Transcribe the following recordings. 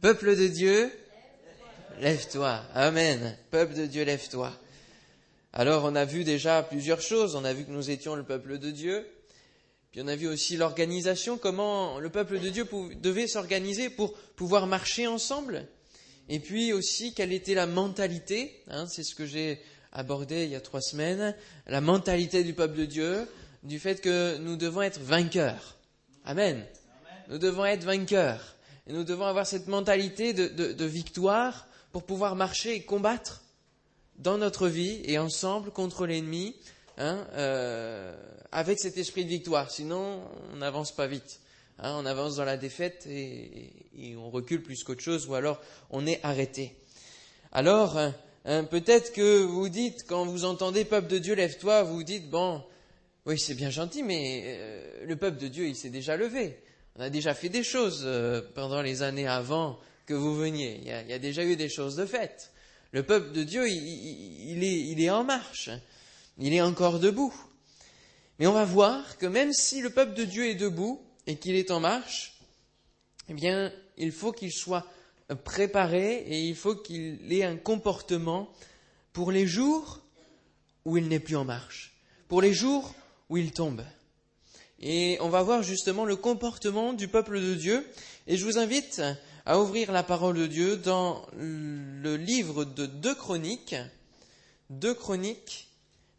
Peuple de Dieu, lève-toi. Amen. Peuple de Dieu, lève-toi. Alors on a vu déjà plusieurs choses. On a vu que nous étions le peuple de Dieu. Puis on a vu aussi l'organisation, comment le peuple de Dieu devait s'organiser pour pouvoir marcher ensemble. Et puis aussi quelle était la mentalité. Hein, c'est ce que j'ai abordé il y a trois semaines. La mentalité du peuple de Dieu, du fait que nous devons être vainqueurs. Amen. Nous devons être vainqueurs. Nous devons avoir cette mentalité de victoire pour pouvoir marcher et combattre dans notre vie et ensemble contre l'ennemi, hein, euh, avec cet esprit de victoire. Sinon, on n'avance pas vite. Hein, on avance dans la défaite et, on recule plus qu'autre chose, ou alors on est arrêté. Alors, hein, peut-être que vous dites, quand vous entendez peuple de Dieu, lève-toi, vous dites, bon, oui, c'est bien gentil, mais euh, le peuple de Dieu, il s'est déjà levé. On a déjà fait des choses euh, pendant les années avant que vous veniez. Il y, a, déjà eu des choses de faites. Le peuple de Dieu, il, est, il est en marche. Il est encore debout. Mais on va voir que même si le peuple de Dieu est debout et qu'il est en marche, eh bien, il faut qu'il soit préparé et il faut qu'il ait un comportement pour les jours où il n'est plus en marche, pour les jours où il tombe. Et on va voir justement le comportement du peuple de Dieu. Et je vous invite à ouvrir la parole de Dieu dans le livre de Deux Chroniques, Deux Chroniques,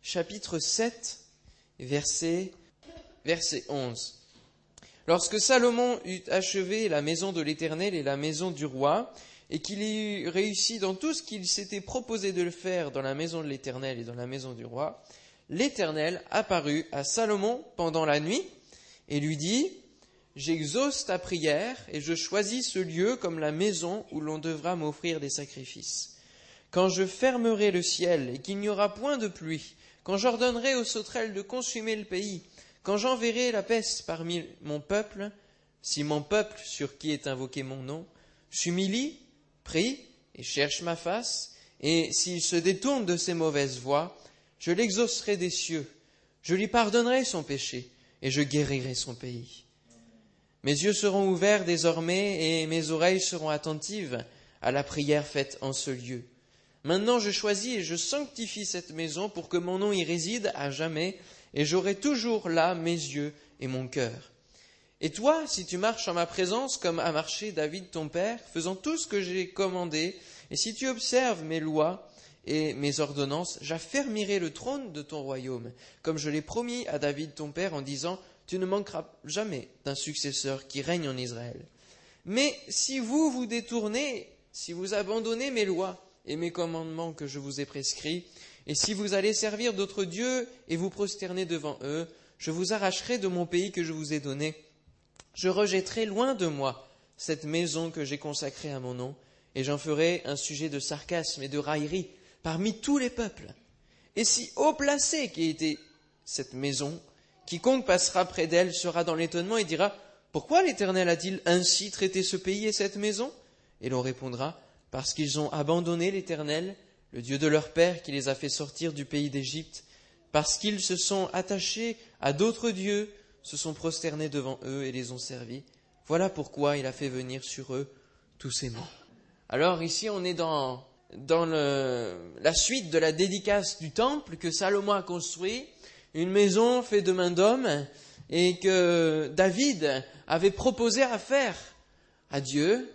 chapitre 7, verset, verset 11. Lorsque Salomon eut achevé la maison de l'Éternel et la maison du roi, et qu'il eut réussi dans tout ce qu'il s'était proposé de le faire dans la maison de l'Éternel et dans la maison du roi, l'Éternel apparut à Salomon pendant la nuit et lui dit, J'exauce ta prière et je choisis ce lieu comme la maison où l'on devra m'offrir des sacrifices. Quand je fermerai le ciel et qu'il n'y aura point de pluie, quand j'ordonnerai aux sauterelles de consumer le pays, quand j'enverrai la peste parmi mon peuple, si mon peuple sur qui est invoqué mon nom s'humilie, prie et cherche ma face, et s'il se détourne de ses mauvaises voies, je l'exaucerai des cieux, je lui pardonnerai son péché, et je guérirai son pays. Mes yeux seront ouverts désormais et mes oreilles seront attentives à la prière faite en ce lieu. Maintenant je choisis et je sanctifie cette maison pour que mon nom y réside à jamais, et j'aurai toujours là mes yeux et mon cœur. Et toi, si tu marches en ma présence comme a marché David ton père, faisant tout ce que j'ai commandé, et si tu observes mes lois et mes ordonnances, j'affermirai le trône de ton royaume, comme je l'ai promis à David ton père en disant, tu ne manqueras jamais d'un successeur qui règne en Israël. Mais si vous vous détournez, si vous abandonnez mes lois et mes commandements que je vous ai prescrits, et si vous allez servir d'autres dieux et vous prosterner devant eux, je vous arracherai de mon pays que je vous ai donné. Je rejetterai loin de moi cette maison que j'ai consacrée à mon nom, et j'en ferai un sujet de sarcasme et de raillerie parmi tous les peuples. Et si haut placé qui était cette maison, Quiconque passera près d'elle sera dans l'étonnement et dira Pourquoi l'Éternel a-t-il ainsi traité ce pays et cette maison? Et l'on répondra Parce qu'ils ont abandonné l'Éternel, le Dieu de leur père qui les a fait sortir du pays d'Égypte, parce qu'ils se sont attachés à d'autres dieux, se sont prosternés devant eux et les ont servis. Voilà pourquoi il a fait venir sur eux tous ces maux. Alors ici on est dans, dans la suite de la dédicace du temple que Salomon a construit une maison faite de main d'homme et que David avait proposé à faire à Dieu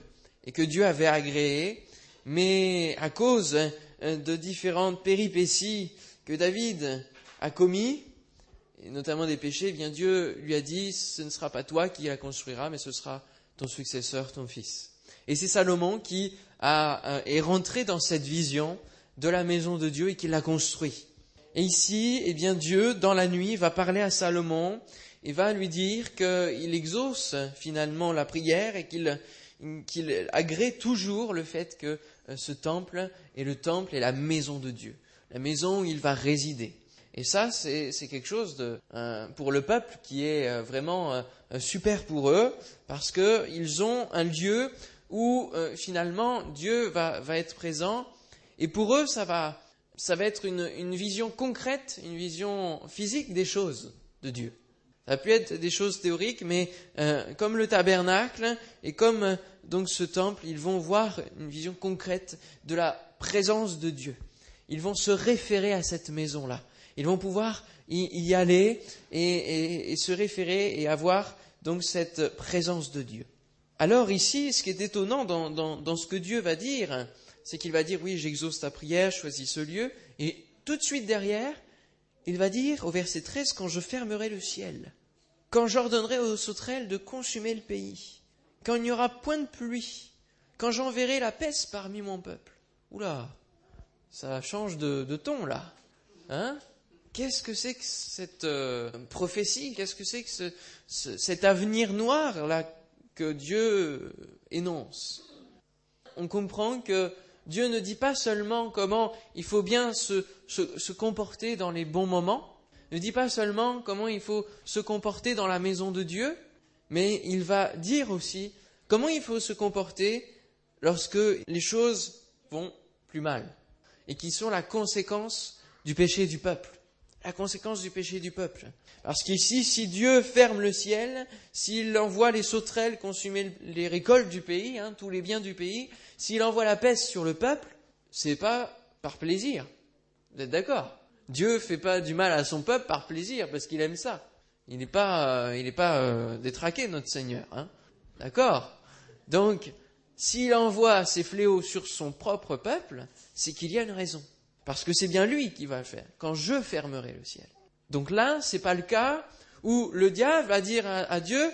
et que Dieu avait agréé, mais à cause de différentes péripéties que David a commis, et notamment des péchés, eh bien Dieu lui a dit, ce ne sera pas toi qui la construira, mais ce sera ton successeur, ton fils. Et c'est Salomon qui a, est rentré dans cette vision de la maison de Dieu et qui l'a construit. Et ici, eh bien, Dieu, dans la nuit, va parler à Salomon et va lui dire qu'il exauce finalement la prière et qu'il agrée toujours le fait que euh, ce temple est le temple et la maison de Dieu, la maison où il va résider. Et ça, c'est quelque chose de, euh, pour le peuple qui est euh, vraiment super pour eux, parce qu'ils ont un lieu où finalement Dieu va, être présent, et pour eux, ça va, être une, vision concrète, une vision physique des choses de Dieu. Ça pu être des choses théoriques, mais euh, comme le tabernacle et comme euh, donc ce temple, ils vont voir une vision concrète de la présence de Dieu. Ils vont se référer à cette maison-là. Ils vont pouvoir y, aller et, se référer et avoir donc cette présence de Dieu. Alors ici, ce qui est étonnant dans, ce que Dieu va dire, c'est qu'il va dire oui, j'exauce ta prière, choisis ce lieu, et tout de suite derrière, il va dire au verset 13, quand je fermerai le ciel, quand j'ordonnerai aux sauterelles de consumer le pays, quand il n'y aura point de pluie, quand j'enverrai la peste parmi mon peuple. Oula, ça change de, ton là. Hein? Qu'est-ce que c'est que cette euh, prophétie? Qu'est-ce que c'est que cet avenir noir là que Dieu énonce On comprend que Dieu ne dit pas seulement comment il faut bien se, se, comporter dans les bons moments, ne dit pas seulement comment il faut se comporter dans la maison de Dieu, mais il va dire aussi comment il faut se comporter lorsque les choses vont plus mal et qui sont la conséquence du péché du peuple. La conséquence du péché du peuple. Parce qu'ici, si Dieu ferme le ciel, s'il envoie les sauterelles consumer les récoltes du pays, hein, tous les biens du pays, s'il envoie la peste sur le peuple, c'est pas par plaisir. Vous êtes d'accord? Dieu fait pas du mal à son peuple par plaisir, parce qu'il aime ça. Il n'est pas, euh, il n'est pas euh, détraqué, notre Seigneur. Hein d'accord? Donc, s'il envoie ces fléaux sur son propre peuple, c'est qu'il y a une raison. Parce que c'est bien lui qui va le faire, quand je fermerai le ciel. Donc là, ce n'est pas le cas où le diable va dire à, Dieu,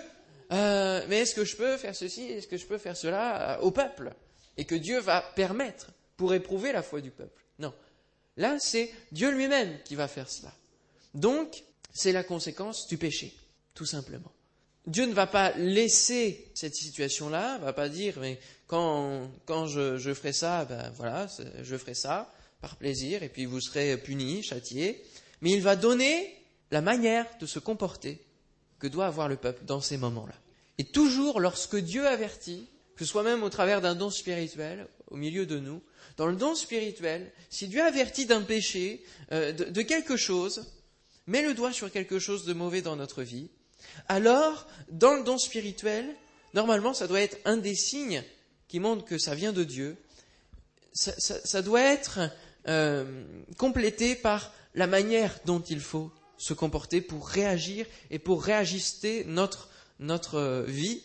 euh, mais est-ce que je peux faire ceci, est-ce que je peux faire cela au peuple? Et que Dieu va permettre pour éprouver la foi du peuple. Non. Là, c'est Dieu lui-même qui va faire cela. Donc, c'est la conséquence du péché, tout simplement. Dieu ne va pas laisser cette situation-là, va pas dire, mais quand, quand je, je, ferai ça, ben voilà, je ferai ça par plaisir, et puis vous serez punis, châtiés. Mais il va donner la manière de se comporter que doit avoir le peuple dans ces moments-là. Et toujours lorsque Dieu avertit, que ce soit même au travers d'un don spirituel au milieu de nous. Dans le don spirituel, si Dieu avertit d'un péché, euh, de, quelque chose, met le doigt sur quelque chose de mauvais dans notre vie, alors, dans le don spirituel, normalement, ça doit être un des signes qui montrent que ça vient de Dieu. Ça, doit être euh, complété par la manière dont il faut se comporter pour réagir et pour réajuster notre, notre vie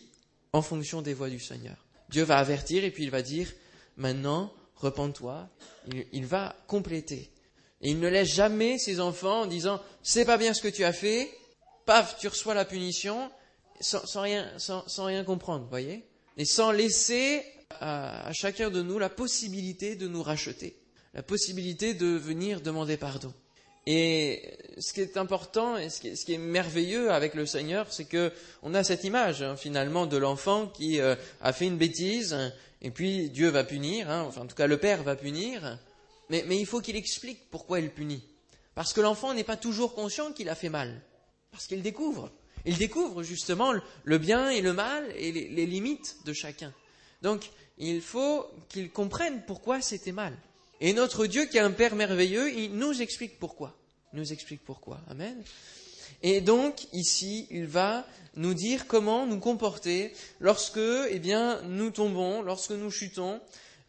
en fonction des voies du Seigneur. Dieu va avertir et puis il va dire, maintenant, repens-toi. Il, va compléter. Et il ne laisse jamais ses enfants en disant, c'est pas bien ce que tu as fait, paf, tu reçois la punition, sans, rien, sans, rien comprendre, voyez Et sans laisser à, chacun de nous la possibilité de nous racheter, la possibilité de venir demander pardon. Et ce qui est important et ce qui est, merveilleux avec le Seigneur, c'est que on a cette image hein, finalement de l'enfant qui euh, a fait une bêtise et puis Dieu va punir, hein, enfin en tout cas le Père va punir, mais, il faut qu'il explique pourquoi il punit. Parce que l'enfant n'est pas toujours conscient qu'il a fait mal, parce qu'il découvre. Il découvre justement le bien et le mal et les, les limites de chacun. Donc il faut qu'il comprenne pourquoi c'était mal. Et notre Dieu, qui est un Père merveilleux, il nous explique pourquoi. Il nous explique pourquoi. Amen. Et donc, ici, il va nous dire comment nous comporter lorsque, eh bien, nous tombons, lorsque nous chutons,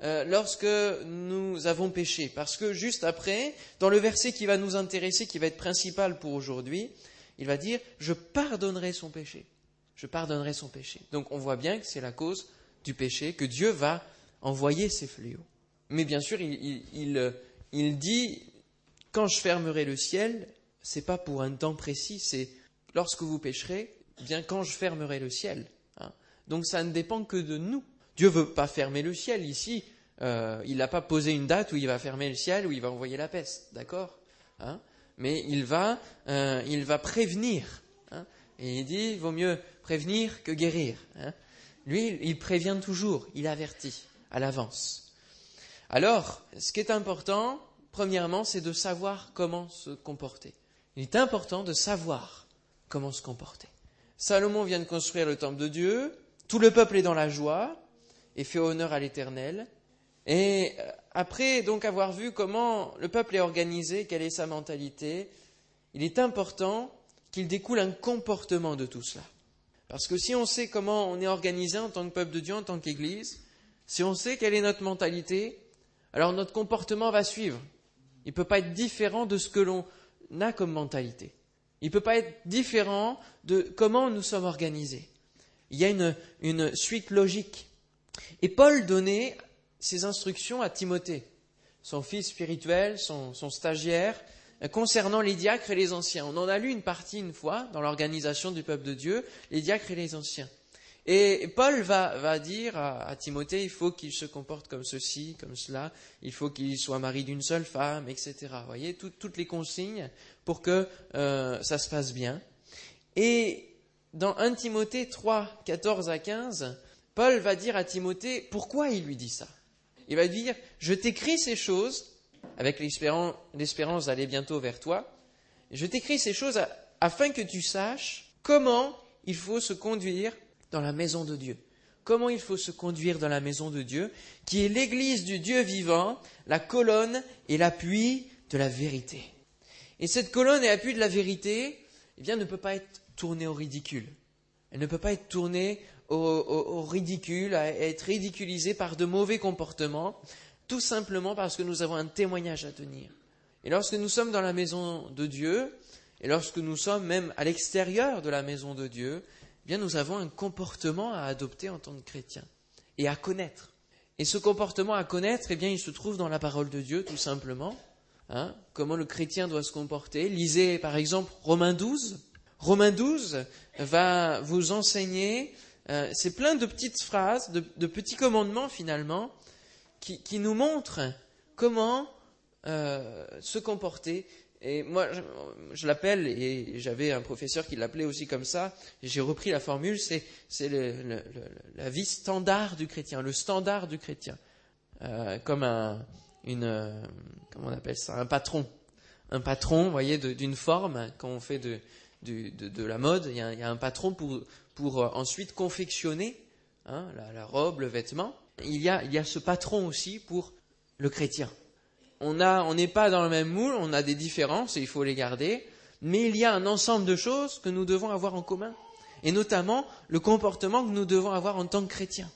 euh, lorsque nous avons péché. Parce que juste après, dans le verset qui va nous intéresser, qui va être principal pour aujourd'hui, il va dire, je pardonnerai son péché. Je pardonnerai son péché. Donc, on voit bien que c'est la cause du péché, que Dieu va envoyer ses fléaux. Mais bien sûr, il, dit quand je fermerai le ciel, c'est pas pour un temps précis, c'est lorsque vous pécherez, bien quand je fermerai le ciel. Hein. Donc ça ne dépend que de nous. Dieu veut pas fermer le ciel ici. Euh, il n'a pas posé une date où il va fermer le ciel, où il va envoyer la peste, d'accord hein. Mais il va, euh, il va prévenir. Hein. Et il dit, vaut mieux prévenir que guérir. Lui, il prévient toujours, il avertit à l'avance. Alors, ce qui est important, premièrement, c'est de savoir comment se comporter. Il est important de savoir comment se comporter. Salomon vient de construire le temple de Dieu, tout le peuple est dans la joie et fait honneur à l'Éternel. Et euh, après donc avoir vu comment le peuple est organisé, quelle est sa mentalité, il est important qu'il découle un comportement de tout cela. Parce que si on sait comment on est organisé en tant que peuple de Dieu, en tant qu'Église, si on sait quelle est notre mentalité, alors notre comportement va suivre. Il ne peut pas être différent de ce que l'on a comme mentalité. Il ne peut pas être différent de comment nous sommes organisés. Il y a une, suite logique. Et Paul donnait ses instructions à Timothée, son fils spirituel, son, son stagiaire, concernant les diacres et les anciens. On en a lu une partie une fois dans l'organisation du peuple de Dieu, les diacres et les anciens. Et Paul va, dire à, Timothée, il faut qu'il se comporte comme ceci, comme cela, il faut qu'il soit mari d'une seule femme, etc. Vous voyez, toutes les consignes pour que euh, ça se passe bien. Et dans 1 Timothée 3, 14 à 15, Paul va dire à Timothée pourquoi il lui dit ça? Il va dire, je t'écris ces choses, avec l'espérance d'aller bientôt vers toi, je t'écris ces choses afin que tu saches comment il faut se conduire dans la maison de Dieu. Comment il faut se conduire dans la maison de Dieu, qui est l'église du Dieu vivant, la colonne et l'appui de la vérité. Et cette colonne et l'appui de la vérité, eh bien, ne peut pas être tournée au ridicule. Elle ne peut pas être tournée au, ridicule, à être ridiculisée par de mauvais comportements, tout simplement parce que nous avons un témoignage à tenir. Et lorsque nous sommes dans la maison de Dieu, et lorsque nous sommes même à l'extérieur de la maison de Dieu, bien nous avons un comportement à adopter en tant que chrétien et à connaître. Et ce comportement à connaître, eh bien, il se trouve dans la parole de Dieu, tout simplement. Hein, comment le chrétien doit se comporter. Lisez par exemple Romains 12. Romains 12 va vous enseigner, euh, c'est plein de petites phrases, de, petits commandements finalement, qui, nous montrent comment euh, se comporter et moi, je, l'appelle, et j'avais un professeur qui l'appelait aussi comme ça, j'ai repris la formule, c'est, la vie standard du chrétien, le standard du chrétien. Euh, comme un, une, comment on appelle ça, un patron. Un patron, vous voyez, d'une forme, quand on fait de, la mode, il y, a, un patron pour, euh, ensuite confectionner hein, la, robe, le vêtement. Il y a ce patron aussi pour le chrétien on n'est pas dans le même moule, on a des différences et il faut les garder, mais il y a un ensemble de choses que nous devons avoir en commun, et notamment le comportement que nous devons avoir en tant que chrétiens,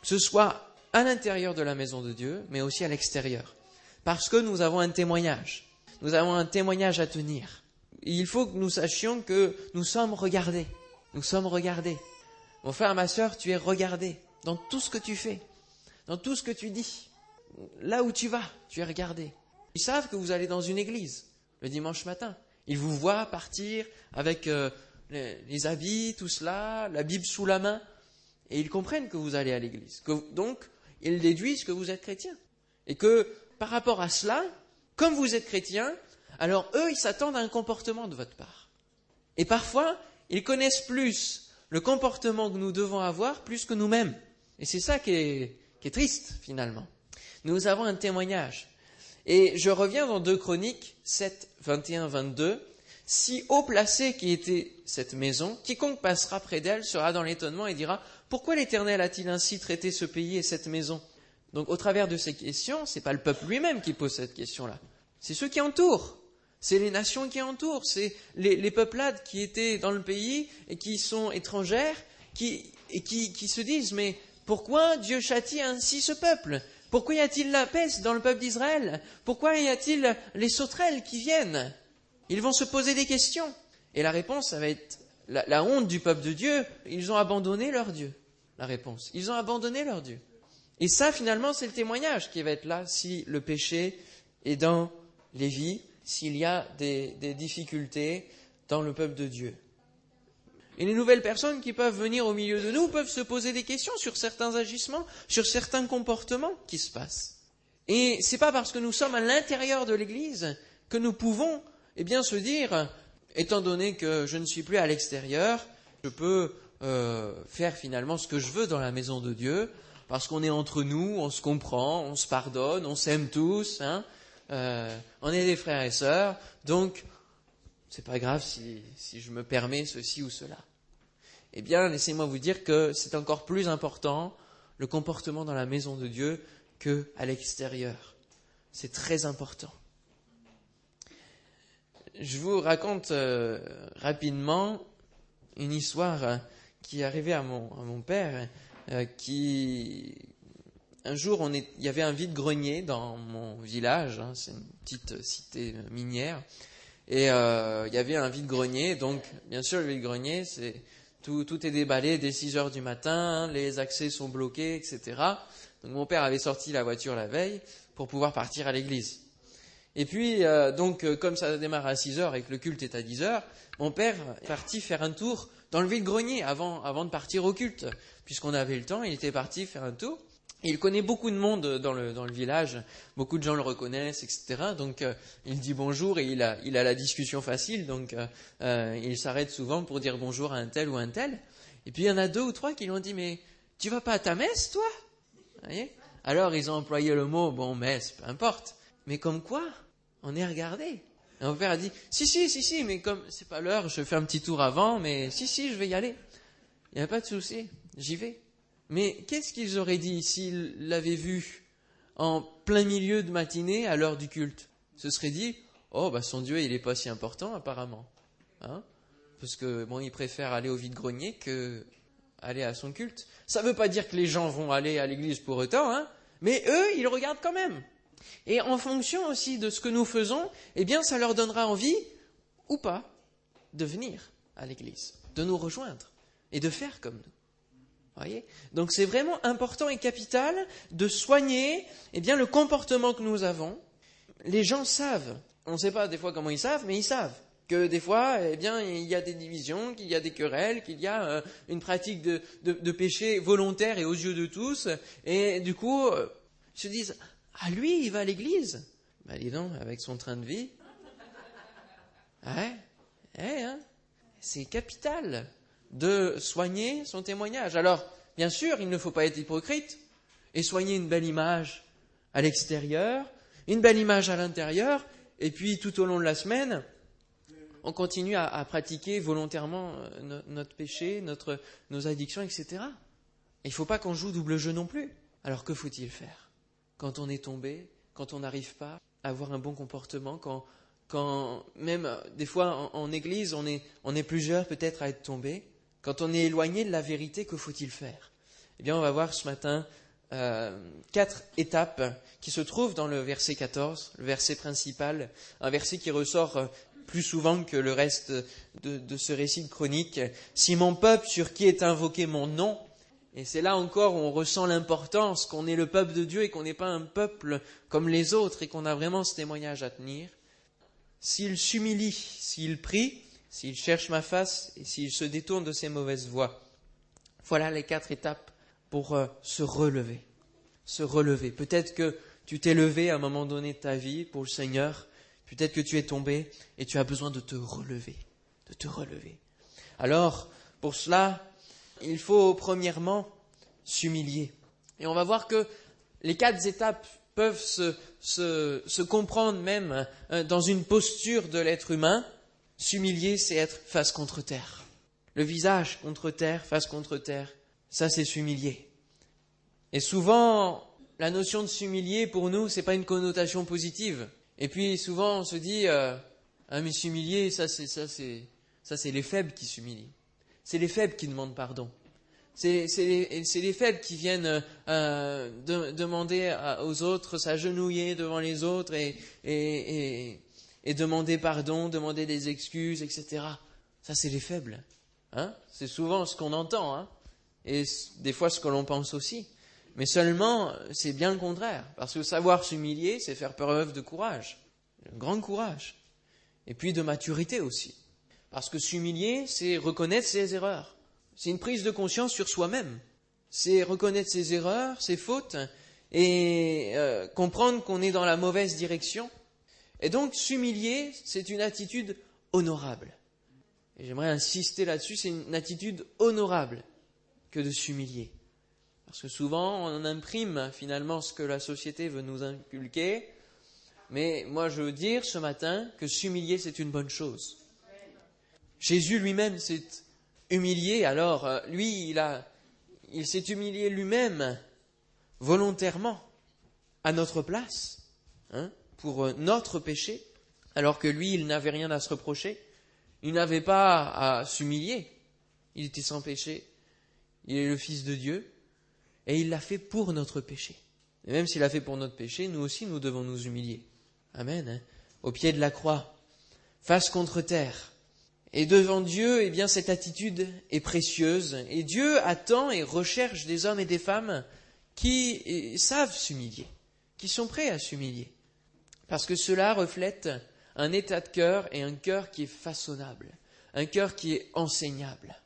que ce soit à l'intérieur de la maison de Dieu, mais aussi à l'extérieur, parce que nous avons un témoignage, nous avons un témoignage à tenir. Il faut que nous sachions que nous sommes regardés, nous sommes regardés. Mon frère, ma sœur, tu es regardé dans tout ce que tu fais, dans tout ce que tu dis là où tu vas, tu es regardé. Ils savent que vous allez dans une église le dimanche matin. Ils vous voient partir avec euh, les, habits, tout cela, la Bible sous la main, et ils comprennent que vous allez à l'église. donc, ils déduisent que vous êtes chrétien. Et que par rapport à cela, comme vous êtes chrétien, alors eux, ils s'attendent à un comportement de votre part. Et parfois, ils connaissent plus le comportement que nous devons avoir plus que nous-mêmes. Et c'est ça qui est triste, finalement nous avons un témoignage. Et je reviens dans 2 Chroniques 7, 21, 22. Si haut placé qui était cette maison, quiconque passera près d'elle sera dans l'étonnement et dira Pourquoi l'Éternel a-t-il ainsi traité ce pays et cette maison? Donc, au travers de ces questions, ce n'est pas le peuple lui-même qui pose cette question-là. C'est ceux qui entourent. C'est les nations qui entourent. C'est les, peuplades qui étaient dans le pays et qui sont étrangères et qui se disent Mais pourquoi Dieu châtie ainsi ce peuple? Pourquoi y a-t-il la peste dans le peuple d'Israël? Pourquoi y a-t-il les sauterelles qui viennent? Ils vont se poser des questions. Et la réponse, ça va être la, honte du peuple de Dieu. Ils ont abandonné leur Dieu. La réponse. Ils ont abandonné leur Dieu. Et ça, finalement, c'est le témoignage qui va être là si le péché est dans les vies, s'il y a des difficultés dans le peuple de Dieu. Et les nouvelles personnes qui peuvent venir au milieu de nous peuvent se poser des questions sur certains agissements, sur certains comportements qui se passent. Et c'est pas parce que nous sommes à l'intérieur de l'Église que nous pouvons, eh bien, se dire, étant donné que je ne suis plus à l'extérieur, je peux euh, faire finalement ce que je veux dans la maison de Dieu, parce qu'on est entre nous, on se comprend, on se pardonne, on s'aime tous, hein, euh, on est des frères et sœurs, donc c'est pas grave si, je me permets ceci ou cela. Eh bien, laissez-moi vous dire que c'est encore plus important le comportement dans la maison de Dieu que à l'extérieur. C'est très important. je vous raconte euh, rapidement une histoire euh, qui est arrivée à mon, père, euh, qui un jour il y avait un vide-grenier dans mon village, hein, c'est une petite cité minière, et euh, il y avait un vide-grenier, donc bien sûr le vide-grenier, c'est tout, tout est déballé dès 6 heures du matin, les accès sont bloqués, etc. Donc mon père avait sorti la voiture la veille pour pouvoir partir à l'église. Et puis, euh, donc, euh, comme ça démarre à 6 heures et que le culte est à 10 heures, mon père est parti faire un tour dans le vide-grenier avant, avant de partir au culte. Puisqu'on avait le temps, il était parti faire un tour. Il connaît beaucoup de monde dans le, dans le village, beaucoup de gens le reconnaissent, etc. Donc euh, il dit bonjour et il a, il a la discussion facile, donc euh, euh, il s'arrête souvent pour dire bonjour à un tel ou un tel. Et puis il y en a deux ou trois qui lui ont dit mais tu vas pas à ta messe toi? Alors ils ont employé le mot bon messe, peu importe. Mais comme quoi on est regardé. Et mon père a dit si si si si mais comme c'est pas l'heure, je fais un petit tour avant, mais si si je vais y aller. Il n'y a pas de souci, j'y vais. Mais qu'est-ce qu'ils auraient dit s'ils l'avaient vu en plein milieu de matinée à l'heure du culte? Ce serait dit Oh, bah son Dieu, il n'est pas si important apparemment. Hein? Parce que bon, il préfère aller au vide-grenier que aller à son culte. Ça ne veut pas dire que les gens vont aller à l'église pour autant, hein mais eux, ils regardent quand même. Et en fonction aussi de ce que nous faisons, eh bien, ça leur donnera envie, ou pas, de venir à l'église, de nous rejoindre et de faire comme nous. Donc c'est vraiment important et capital de soigner eh bien, le comportement que nous avons. Les gens savent, on ne sait pas des fois comment ils savent, mais ils savent que des fois, eh bien, il y a des divisions, qu'il y a des querelles, qu'il y a euh, une pratique de, de, péché volontaire et aux yeux de tous, et du coup, euh, ils se disent, ah lui, il va à l'église! Ben dis donc, avec son train de vie. Ouais, ouais hein. C'est capital de soigner son témoignage. Alors, bien sûr, il ne faut pas être hypocrite et soigner une belle image à l'extérieur, une belle image à l'intérieur, et puis tout au long de la semaine, on continue à, pratiquer volontairement no, notre péché, notre, nos addictions, etc. Il ne faut pas qu'on joue double jeu non plus. Alors que faut-il faire? Quand on est tombé, quand on n'arrive pas à avoir un bon comportement, quand, quand même des fois en, en église on est, on est plusieurs peut-être à être tombés, quand on est éloigné de la vérité, que faut-il faire? Eh bien, on va voir ce matin euh, quatre étapes qui se trouvent dans le verset 14, le verset principal, un verset qui ressort plus souvent que le reste de, de ce récit de chronique. Si mon peuple sur qui est invoqué mon nom, et c'est là encore où on ressent l'importance qu'on est le peuple de Dieu et qu'on n'est pas un peuple comme les autres et qu'on a vraiment ce témoignage à tenir. S'il s'humilie, s'il prie, s'il cherche ma face et s'il se détourne de ses mauvaises voies. Voilà les quatre étapes pour euh, se relever. Se relever. Peut-être que tu t'es levé à un moment donné de ta vie pour le Seigneur. Peut-être que tu es tombé et tu as besoin de te relever. De te relever. Alors, pour cela, il faut premièrement s'humilier. Et on va voir que les quatre étapes peuvent se, se, se comprendre même euh, dans une posture de l'être humain. S'humilier, c'est être face contre terre. Le visage contre terre, face contre terre, ça c'est s'humilier. Et souvent, la notion de s'humilier pour nous, c'est pas une connotation positive. Et puis souvent, on se dit, euh, ah mais s'humilier, ça c'est ça c'est ça c'est les faibles qui s'humilient. C'est les faibles qui demandent pardon. C'est les, les, faibles qui viennent euh, de, demander aux autres, s'agenouiller devant les autres et, et et demander pardon, demander des excuses, etc. Ça, c'est les faibles. Hein c'est souvent ce qu'on entend, hein et des fois ce que l'on pense aussi. Mais seulement, c'est bien le contraire. Parce que savoir s'humilier, c'est faire preuve de courage, de grand courage. Et puis de maturité aussi. Parce que s'humilier, c'est reconnaître ses erreurs. C'est une prise de conscience sur soi-même. C'est reconnaître ses erreurs, ses fautes, et euh, comprendre qu'on est dans la mauvaise direction et donc, s'humilier, c'est une attitude honorable. Et j'aimerais insister là-dessus, c'est une attitude honorable que de s'humilier. Parce que souvent, on imprime finalement ce que la société veut nous inculquer. Mais moi, je veux dire ce matin que s'humilier, c'est une bonne chose. Jésus lui-même s'est humilié. Alors, euh, lui, il, il s'est humilié lui-même volontairement à notre place. Hein pour notre péché. alors que lui, il n'avait rien à se reprocher, il n'avait pas à s'humilier, il était sans péché, il est le Fils de Dieu, et il l'a fait pour notre péché. Et même s'il l'a fait pour notre péché, nous aussi, nous devons nous humilier. Amen. Hein. Au pied de la croix, face contre terre. Et devant Dieu, eh bien, cette attitude est précieuse. Et Dieu attend et recherche des hommes et des femmes qui eh, savent s'humilier, qui sont prêts à s'humilier. Parce que cela reflète un état de cœur et un cœur qui est façonnable, un cœur qui est enseignable.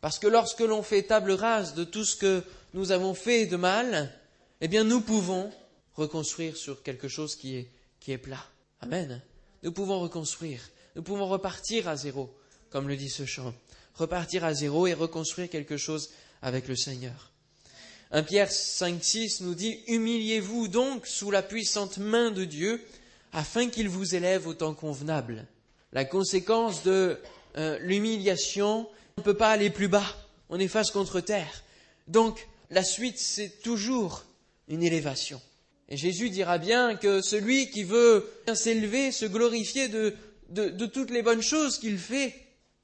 Parce que lorsque l'on fait table rase de tout ce que nous avons fait de mal, eh bien nous pouvons reconstruire sur quelque chose qui est, qui est plat. Amen. Nous pouvons reconstruire. Nous pouvons repartir à zéro, comme le dit ce chant. Repartir à zéro et reconstruire quelque chose avec le Seigneur. 1 Pierre 5, 6 nous dit, Humiliez-vous donc sous la puissante main de Dieu, afin qu'il vous élève au temps convenable. La conséquence de euh, l'humiliation, on ne peut pas aller plus bas, on est face contre terre. Donc, la suite, c'est toujours une élévation. Et Jésus dira bien que celui qui veut s'élever, se glorifier de, toutes les bonnes choses qu'il fait,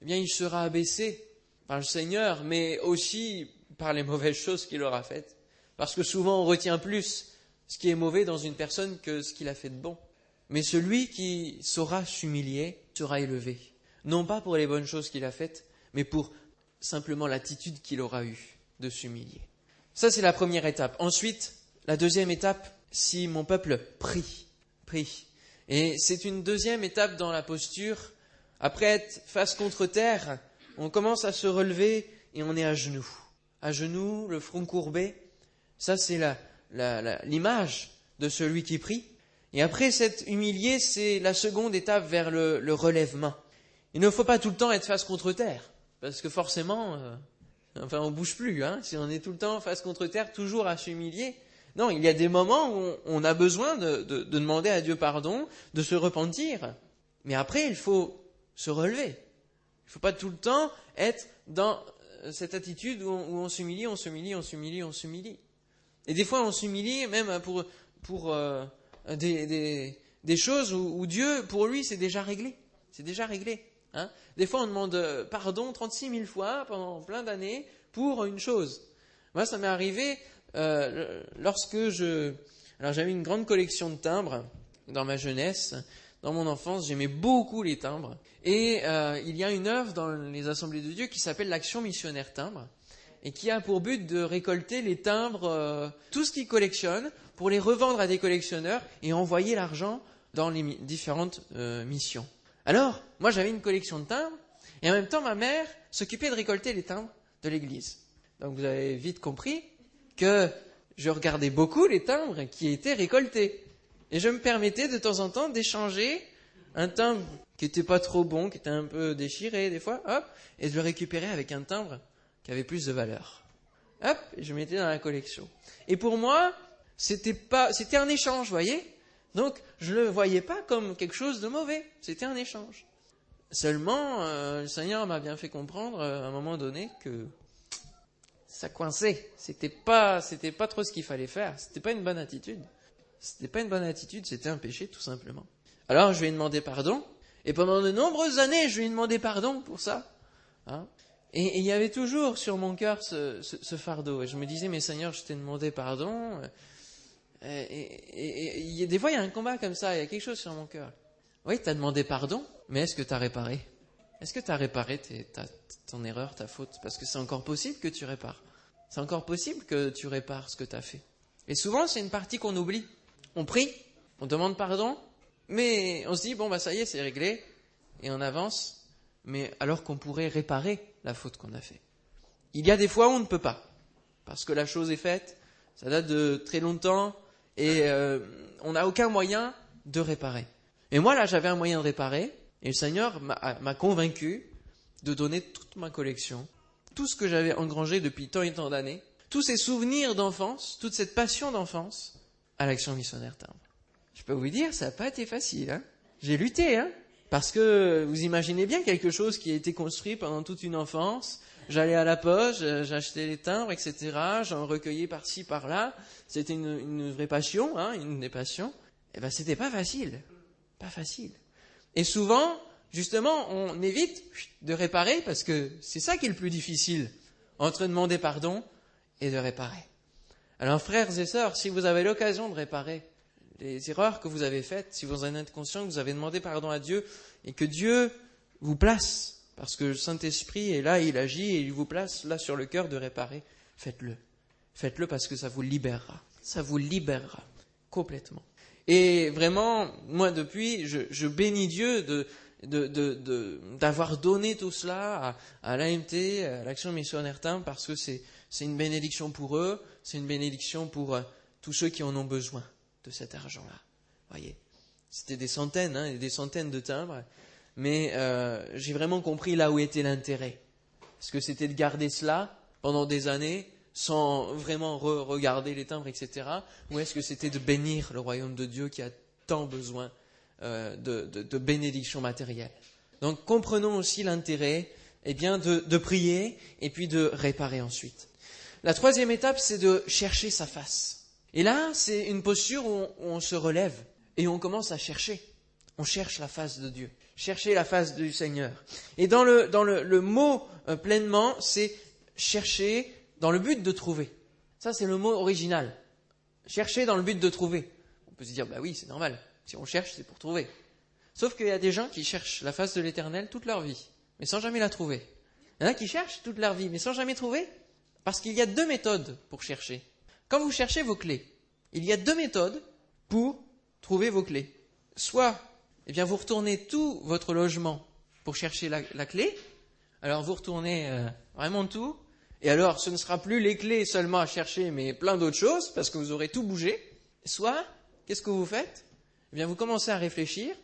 eh bien, il sera abaissé par le Seigneur, mais aussi par les mauvaises choses qu'il aura faites. Parce que souvent, on retient plus ce qui est mauvais dans une personne que ce qu'il a fait de bon. Mais celui qui saura s'humilier sera élevé. Non pas pour les bonnes choses qu'il a faites, mais pour simplement l'attitude qu'il aura eue de s'humilier. Ça, c'est la première étape. Ensuite, la deuxième étape, si mon peuple prie, prie. Et c'est une deuxième étape dans la posture. Après être face contre terre, on commence à se relever et on est à genoux. À genoux, le front courbé. Ça, c'est l'image de celui qui prie. Et après cette humilié, c'est la seconde étape vers le, relèvement. Il ne faut pas tout le temps être face contre terre, parce que forcément, euh, enfin, on bouge plus. Hein, si on est tout le temps face contre terre, toujours à s'humilier. Non, il y a des moments où on a besoin de, demander à Dieu pardon, de se repentir. Mais après, il faut se relever. Il ne faut pas tout le temps être dans cette attitude où on, s'humilie, on s'humilie, on s'humilie, on s'humilie. Et des fois, on s'humilie même pour, pour euh, des, des, choses où, Dieu, pour lui, c'est déjà réglé. C'est déjà réglé. Hein. Des fois, on demande euh, pardon 36 000 fois pendant plein d'années pour une chose. Moi, ça m'est arrivé euh, lorsque je... Alors, j'avais une grande collection de timbres dans ma jeunesse. Dans mon enfance, j'aimais beaucoup les timbres. Et euh, il y a une œuvre dans les Assemblées de Dieu qui s'appelle l'Action missionnaire timbre et qui a pour but de récolter les timbres, tout ce qu'ils collectionnent, pour les revendre à des collectionneurs et envoyer l'argent dans les différentes euh, missions. Alors, moi j'avais une collection de timbres, et en même temps ma mère s'occupait de récolter les timbres de l'église. Donc vous avez vite compris que je regardais beaucoup les timbres qui étaient récoltés. Et je me permettais de temps en temps d'échanger un timbre qui n'était pas trop bon, qui était un peu déchiré des fois, hop, et de le récupérer avec un timbre qui avait plus de valeur. Hop, je mettais dans la collection. Et pour moi, c'était pas, c'était un échange, voyez? Donc, je le voyais pas comme quelque chose de mauvais. C'était un échange. Seulement, euh, le Seigneur m'a bien fait comprendre euh, à un moment donné que ça coinçait. C'était pas, c'était pas trop ce qu'il fallait faire. C'était pas une bonne attitude. C'était pas une bonne attitude. C'était un péché, tout simplement. Alors, je lui ai demandé pardon. Et pendant de nombreuses années, je lui ai demandé pardon pour ça. Hein. et, il y avait toujours sur mon cœur ce, fardeau. Et je me disais, mais Seigneur, je t'ai demandé pardon. Euh, et, des fois, il y a un combat comme ça, il y a quelque chose sur mon cœur. Oui, tu as demandé pardon, mais est-ce que tu as réparé? Est-ce que tu as réparé ton erreur, ta faute? Parce que c'est encore possible que tu répares. C'est encore possible que tu répares ce que tu as fait. Et souvent, c'est une partie qu'on oublie. On prie, on demande pardon, mais on se dit, bon, bah ça y est, c'est réglé, et on avance, mais alors qu'on pourrait réparer la faute qu'on a fait. Il y a des fois où on ne peut pas, parce que la chose est faite, ça date de très longtemps, et euh, on n'a aucun moyen de réparer. Et moi, là, j'avais un moyen de réparer, et le Seigneur m'a convaincu de donner toute ma collection, tout ce que j'avais engrangé depuis tant et tant d'années, tous ces souvenirs d'enfance, toute cette passion d'enfance, à l'action missionnaire timbre. Je peux vous dire, ça n'a pas été facile. Hein J'ai lutté, hein parce que vous imaginez bien quelque chose qui a été construit pendant toute une enfance, J'allais à la poche, j'achetais les timbres, etc. J'en recueillais par-ci, par-là. C'était une, vraie passion, hein, une des passions. Et eh ben, c'était pas facile. Pas facile. Et souvent, justement, on évite de réparer parce que c'est ça qui est le plus difficile entre demander pardon et de réparer. Alors, frères et sœurs, si vous avez l'occasion de réparer les erreurs que vous avez faites, si vous en êtes conscient que vous avez demandé pardon à Dieu et que Dieu vous place, parce que le Saint-Esprit est là, il agit et il vous place là sur le cœur de réparer, faites-le. Faites-le parce que ça vous libérera. Ça vous libérera complètement. Et vraiment, moi depuis, je, bénis Dieu de, d'avoir donné tout cela à, l'AMT, à l'Action Missionnaire Temps, parce que c'est, c'est une bénédiction pour eux, c'est une bénédiction pour euh, tous ceux qui en ont besoin de cet argent-là. Voyez, c'était des centaines, hein, des centaines de timbres, mais euh, j'ai vraiment compris là où était l'intérêt. Est-ce que c'était de garder cela pendant des années sans vraiment regarder les timbres, etc. Ou est-ce que c'était de bénir le royaume de Dieu qui a tant besoin euh, de, de, bénédiction matérielle Donc comprenons aussi l'intérêt eh bien, de, de prier et puis de réparer ensuite. La troisième étape, c'est de chercher sa face. Et là, c'est une posture où on, se relève et on commence à chercher. On cherche la face de Dieu, chercher la face du Seigneur. Et dans le, dans le, le mot euh, pleinement, c'est chercher dans le but de trouver. Ça, c'est le mot original. Chercher dans le but de trouver. On peut se dire, bah oui, c'est normal. Si on cherche, c'est pour trouver. Sauf qu'il y a des gens qui cherchent la face de l'éternel toute leur vie, mais sans jamais la trouver. Il y en a qui cherchent toute leur vie, mais sans jamais trouver. Parce qu'il y a deux méthodes pour chercher. Quand vous cherchez vos clés, il y a deux méthodes pour trouver vos clés. Soit, eh bien, vous retournez tout votre logement pour chercher la, clé. Alors, vous retournez euh, vraiment tout. Et alors, ce ne sera plus les clés seulement à chercher, mais plein d'autres choses, parce que vous aurez tout bougé. Soit, qu'est-ce que vous faites? Eh bien, vous commencez à réfléchir,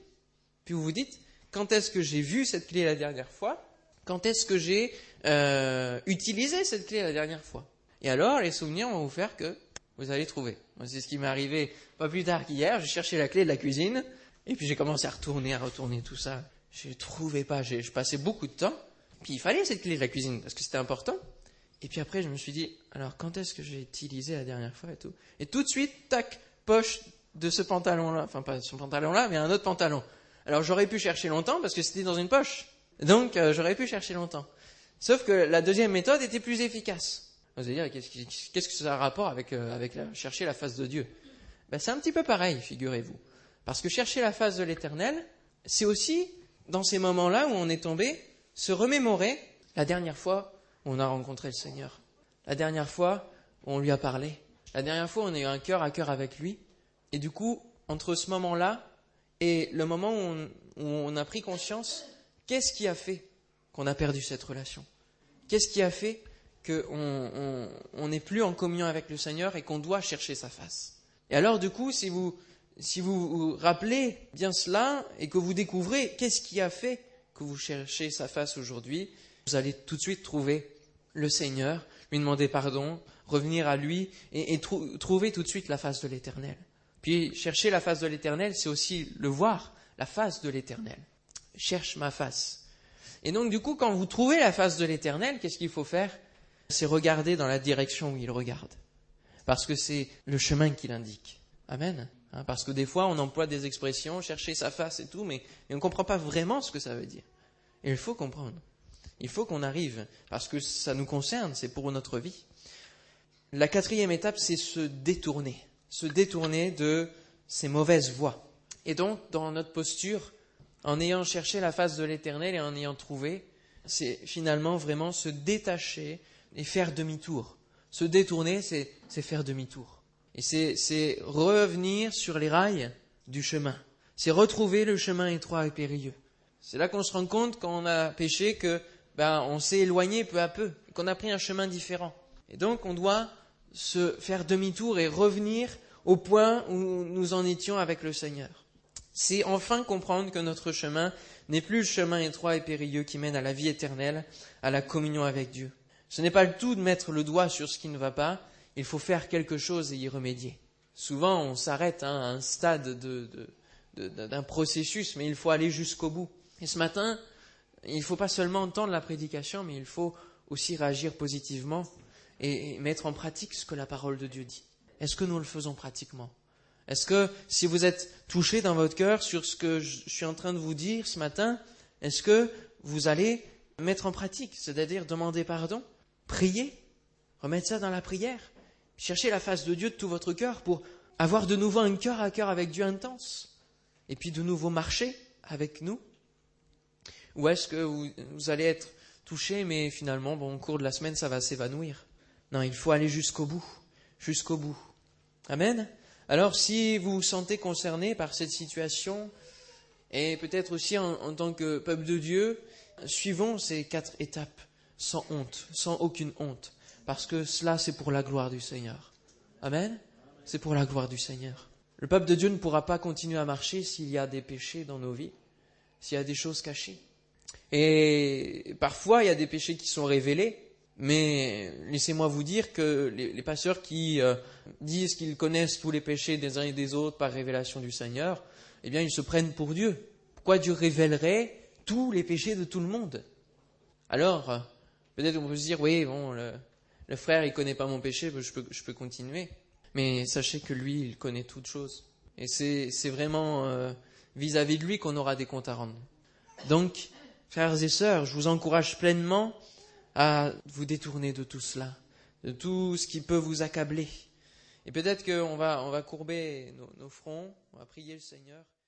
puis vous vous dites, quand est-ce que j'ai vu cette clé la dernière fois? Quand est-ce que j'ai euh, utilisé cette clé la dernière fois? Et alors, les souvenirs vont vous faire que vous allez trouver. C'est ce qui m'est arrivé pas plus tard qu'hier. J'ai cherché la clé de la cuisine, et puis j'ai commencé à retourner, à retourner tout ça. Je ne trouvais pas, je passais beaucoup de temps. Puis il fallait cette clé de la cuisine, parce que c'était important. Et puis après, je me suis dit, alors quand est-ce que j'ai utilisé la dernière fois et tout? Et tout de suite, tac, poche de ce pantalon-là, enfin pas ce pantalon-là, mais un autre pantalon. Alors j'aurais pu chercher longtemps parce que c'était dans une poche. Donc euh, j'aurais pu chercher longtemps. Sauf que la deuxième méthode était plus efficace. Vous allez dire, qu'est-ce que ça a rapport avec, euh, avec chercher la face de Dieu? Ben, C'est un petit peu pareil, figurez-vous. Parce que chercher la face de l'Éternel, c'est aussi, dans ces moments-là où on est tombé, se remémorer la dernière fois on a rencontré le Seigneur. La dernière fois, on lui a parlé. La dernière fois, on a eu un cœur à cœur avec lui. Et du coup, entre ce moment-là et le moment où on, a pris conscience, qu'est-ce qui a fait qu'on a perdu cette relation? Qu'est-ce qui a fait qu'on n'est plus en communion avec le Seigneur et qu'on doit chercher sa face? Et alors, du coup, si vous, si vous vous rappelez bien cela et que vous découvrez qu'est-ce qui a fait que vous cherchez sa face aujourd'hui, vous allez tout de suite trouver le Seigneur, lui demander pardon, revenir à lui et, trouver tout de suite la face de l'Éternel. Puis chercher la face de l'Éternel, c'est aussi le voir, la face de l'Éternel. Cherche ma face. Et donc du coup, quand vous trouvez la face de l'Éternel, qu'est-ce qu'il faut faire? C'est regarder dans la direction où il regarde. Parce que c'est le chemin qu'il indique. Amen. Hein, parce que des fois, on emploie des expressions, chercher sa face et tout, mais on ne comprend pas vraiment ce que ça veut dire. Il faut comprendre. Il faut qu'on arrive, parce que ça nous concerne, c'est pour notre vie. La quatrième étape, c'est se détourner, se détourner de ces mauvaises voies. Et donc, dans notre posture, en ayant cherché la face de l'Éternel et en ayant trouvé, c'est finalement vraiment se détacher et faire demi-tour. Se détourner, c'est faire demi-tour. Et c'est revenir sur les rails du chemin. C'est retrouver le chemin étroit et périlleux. C'est là qu'on se rend compte quand on a péché que ben, on s'est éloigné peu à peu, qu'on a pris un chemin différent. Et donc on doit se faire demi-tour et revenir au point où nous en étions avec le Seigneur. C'est enfin comprendre que notre chemin n'est plus le chemin étroit et périlleux qui mène à la vie éternelle, à la communion avec Dieu. Ce n'est pas le tout de mettre le doigt sur ce qui ne va pas, il faut faire quelque chose et y remédier. Souvent, on s'arrête hein, à un stade d'un processus, mais il faut aller jusqu'au bout. Et ce matin, il ne faut pas seulement entendre la prédication, mais il faut aussi réagir positivement et mettre en pratique ce que la parole de Dieu dit. Est-ce que nous le faisons pratiquement? Est-ce que si vous êtes touché dans votre cœur sur ce que je suis en train de vous dire ce matin, est-ce que vous allez mettre en pratique, c'est-à-dire demander pardon, prier, remettre ça dans la prière, chercher la face de Dieu de tout votre cœur pour avoir de nouveau un cœur à cœur avec Dieu intense, et puis de nouveau marcher avec nous? Ou est-ce que vous, allez être touché, mais finalement, bon, au cours de la semaine, ça va s'évanouir? Non, il faut aller jusqu'au bout, jusqu'au bout. Amen Alors, si vous vous sentez concerné par cette situation, et peut-être aussi en, en tant que peuple de Dieu, suivons ces quatre étapes sans honte, sans aucune honte, parce que cela, c'est pour la gloire du Seigneur. Amen C'est pour la gloire du Seigneur. Le peuple de Dieu ne pourra pas continuer à marcher s'il y a des péchés dans nos vies, s'il y a des choses cachées. Et parfois, il y a des péchés qui sont révélés, mais laissez-moi vous dire que les, pasteurs qui euh, disent qu'ils connaissent tous les péchés des uns et des autres par révélation du Seigneur, eh bien, ils se prennent pour Dieu. Pourquoi Dieu révélerait tous les péchés de tout le monde? Alors, euh, peut-être on peut se dire, oui, bon, le, frère, il connaît pas mon péché, je peux, je peux continuer. Mais sachez que lui, il connaît toutes choses. Et c'est vraiment euh, vis-à-vis de lui qu'on aura des comptes à rendre. Donc, frères et sœurs, je vous encourage pleinement à vous détourner de tout cela, de tout ce qui peut vous accabler. Et peut-être qu'on va, on va courber nos, nos fronts, on va prier le Seigneur.